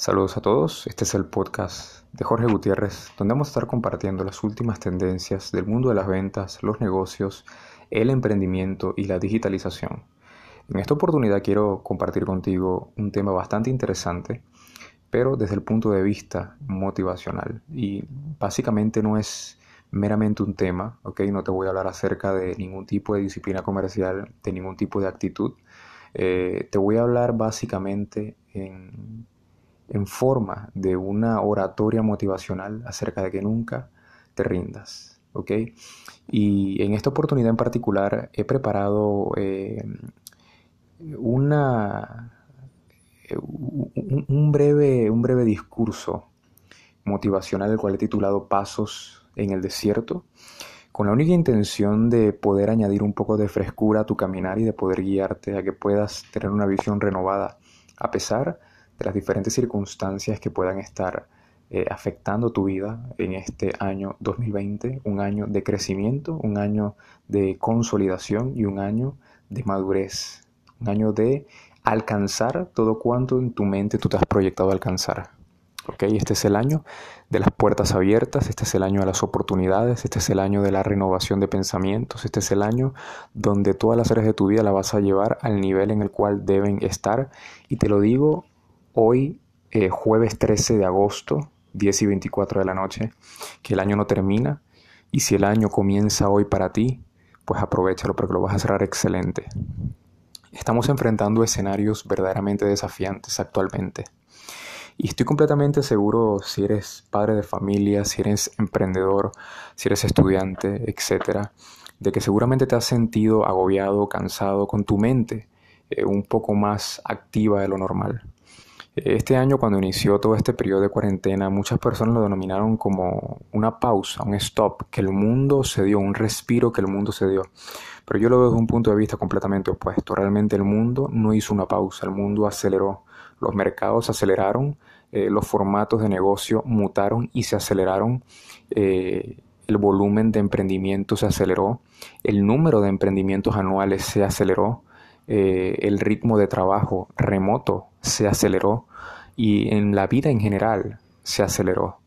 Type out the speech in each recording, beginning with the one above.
Saludos a todos, este es el podcast de Jorge Gutiérrez, donde vamos a estar compartiendo las últimas tendencias del mundo de las ventas, los negocios, el emprendimiento y la digitalización. En esta oportunidad quiero compartir contigo un tema bastante interesante, pero desde el punto de vista motivacional. Y básicamente no es meramente un tema, ¿ok? No te voy a hablar acerca de ningún tipo de disciplina comercial, de ningún tipo de actitud. Eh, te voy a hablar básicamente en en forma de una oratoria motivacional acerca de que nunca te rindas. ¿ok? Y en esta oportunidad en particular he preparado eh, una, un, breve, un breve discurso motivacional, el cual he titulado Pasos en el Desierto, con la única intención de poder añadir un poco de frescura a tu caminar y de poder guiarte a que puedas tener una visión renovada, a pesar de las diferentes circunstancias que puedan estar eh, afectando tu vida en este año 2020, un año de crecimiento, un año de consolidación y un año de madurez, un año de alcanzar todo cuanto en tu mente tú te has proyectado alcanzar. ¿Okay? Este es el año de las puertas abiertas, este es el año de las oportunidades, este es el año de la renovación de pensamientos, este es el año donde todas las áreas de tu vida la vas a llevar al nivel en el cual deben estar. Y te lo digo hoy, eh, jueves 13 de agosto, 10 y 24 de la noche, que el año no termina y si el año comienza hoy para ti, pues aprovechalo porque lo vas a cerrar excelente. Estamos enfrentando escenarios verdaderamente desafiantes actualmente. Y estoy completamente seguro si eres padre de familia, si eres emprendedor, si eres estudiante, etcétera, de que seguramente te has sentido agobiado, cansado, con tu mente eh, un poco más activa de lo normal. Este año, cuando inició todo este periodo de cuarentena, muchas personas lo denominaron como una pausa, un stop, que el mundo se dio, un respiro que el mundo se dio. Pero yo lo veo desde un punto de vista completamente opuesto. Realmente el mundo no hizo una pausa, el mundo aceleró. Los mercados aceleraron, eh, los formatos de negocio mutaron y se aceleraron. Eh, el volumen de emprendimiento se aceleró, el número de emprendimientos anuales se aceleró, eh, el ritmo de trabajo remoto se aceleró y en la vida en general se aceleró.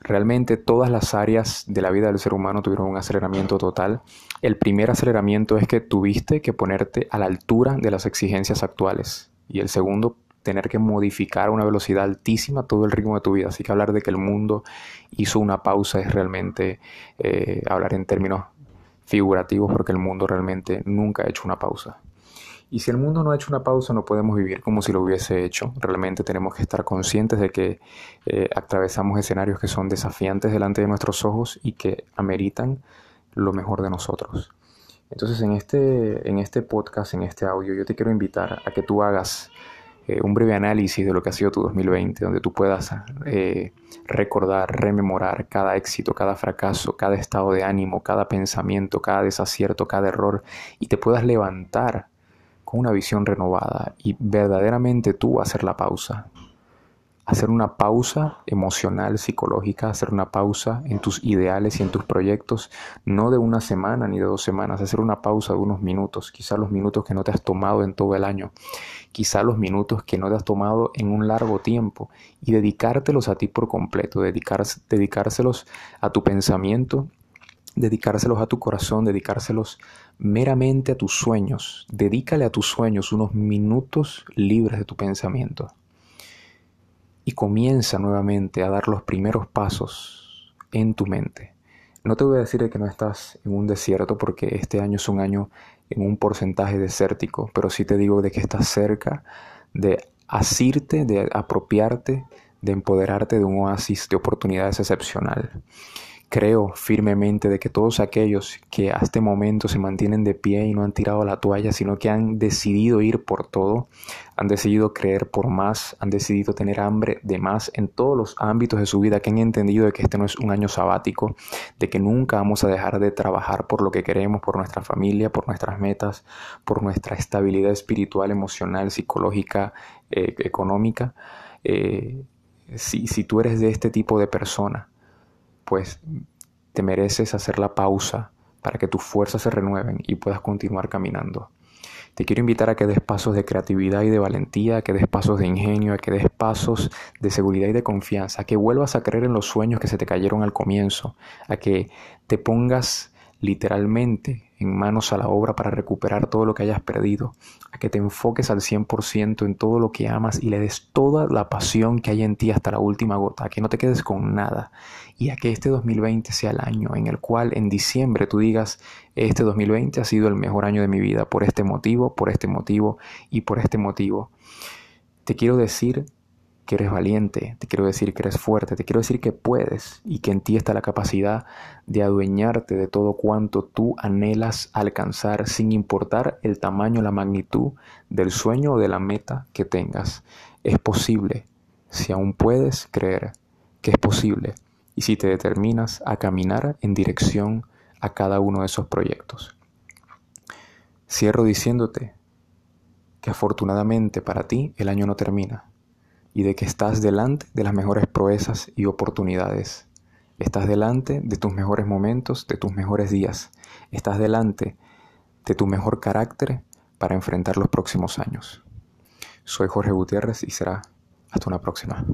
Realmente todas las áreas de la vida del ser humano tuvieron un aceleramiento total. El primer aceleramiento es que tuviste que ponerte a la altura de las exigencias actuales. Y el segundo, tener que modificar a una velocidad altísima todo el ritmo de tu vida. Así que hablar de que el mundo hizo una pausa es realmente eh, hablar en términos figurativos porque el mundo realmente nunca ha hecho una pausa. Y si el mundo no ha hecho una pausa, no podemos vivir como si lo hubiese hecho. Realmente tenemos que estar conscientes de que eh, atravesamos escenarios que son desafiantes delante de nuestros ojos y que ameritan lo mejor de nosotros. Entonces en este, en este podcast, en este audio, yo te quiero invitar a que tú hagas eh, un breve análisis de lo que ha sido tu 2020, donde tú puedas eh, recordar, rememorar cada éxito, cada fracaso, cada estado de ánimo, cada pensamiento, cada desacierto, cada error, y te puedas levantar una visión renovada y verdaderamente tú hacer la pausa. Hacer una pausa emocional, psicológica, hacer una pausa en tus ideales y en tus proyectos, no de una semana ni de dos semanas, hacer una pausa de unos minutos, quizá los minutos que no te has tomado en todo el año, quizá los minutos que no te has tomado en un largo tiempo y dedicártelos a ti por completo, dedicárselos a tu pensamiento dedicárselos a tu corazón, dedicárselos meramente a tus sueños. Dedícale a tus sueños unos minutos libres de tu pensamiento. Y comienza nuevamente a dar los primeros pasos en tu mente. No te voy a decir que no estás en un desierto porque este año es un año en un porcentaje desértico, pero sí te digo de que estás cerca de asirte, de apropiarte, de empoderarte de un oasis de oportunidades excepcional. Creo firmemente de que todos aquellos que hasta este momento se mantienen de pie y no han tirado la toalla, sino que han decidido ir por todo, han decidido creer por más, han decidido tener hambre de más en todos los ámbitos de su vida, que han entendido de que este no es un año sabático, de que nunca vamos a dejar de trabajar por lo que queremos, por nuestra familia, por nuestras metas, por nuestra estabilidad espiritual, emocional, psicológica, eh, económica. Eh, si, si tú eres de este tipo de persona, pues te mereces hacer la pausa para que tus fuerzas se renueven y puedas continuar caminando. Te quiero invitar a que des pasos de creatividad y de valentía, a que des pasos de ingenio, a que des pasos de seguridad y de confianza, a que vuelvas a creer en los sueños que se te cayeron al comienzo, a que te pongas literalmente en manos a la obra para recuperar todo lo que hayas perdido, a que te enfoques al 100% en todo lo que amas y le des toda la pasión que hay en ti hasta la última gota, a que no te quedes con nada y a que este 2020 sea el año en el cual en diciembre tú digas, este 2020 ha sido el mejor año de mi vida por este motivo, por este motivo y por este motivo. Te quiero decir que eres valiente, te quiero decir que eres fuerte, te quiero decir que puedes y que en ti está la capacidad de adueñarte de todo cuanto tú anhelas alcanzar sin importar el tamaño, la magnitud del sueño o de la meta que tengas. Es posible, si aún puedes creer que es posible y si te determinas a caminar en dirección a cada uno de esos proyectos. Cierro diciéndote que afortunadamente para ti el año no termina y de que estás delante de las mejores proezas y oportunidades. Estás delante de tus mejores momentos, de tus mejores días. Estás delante de tu mejor carácter para enfrentar los próximos años. Soy Jorge Gutiérrez y será hasta una próxima.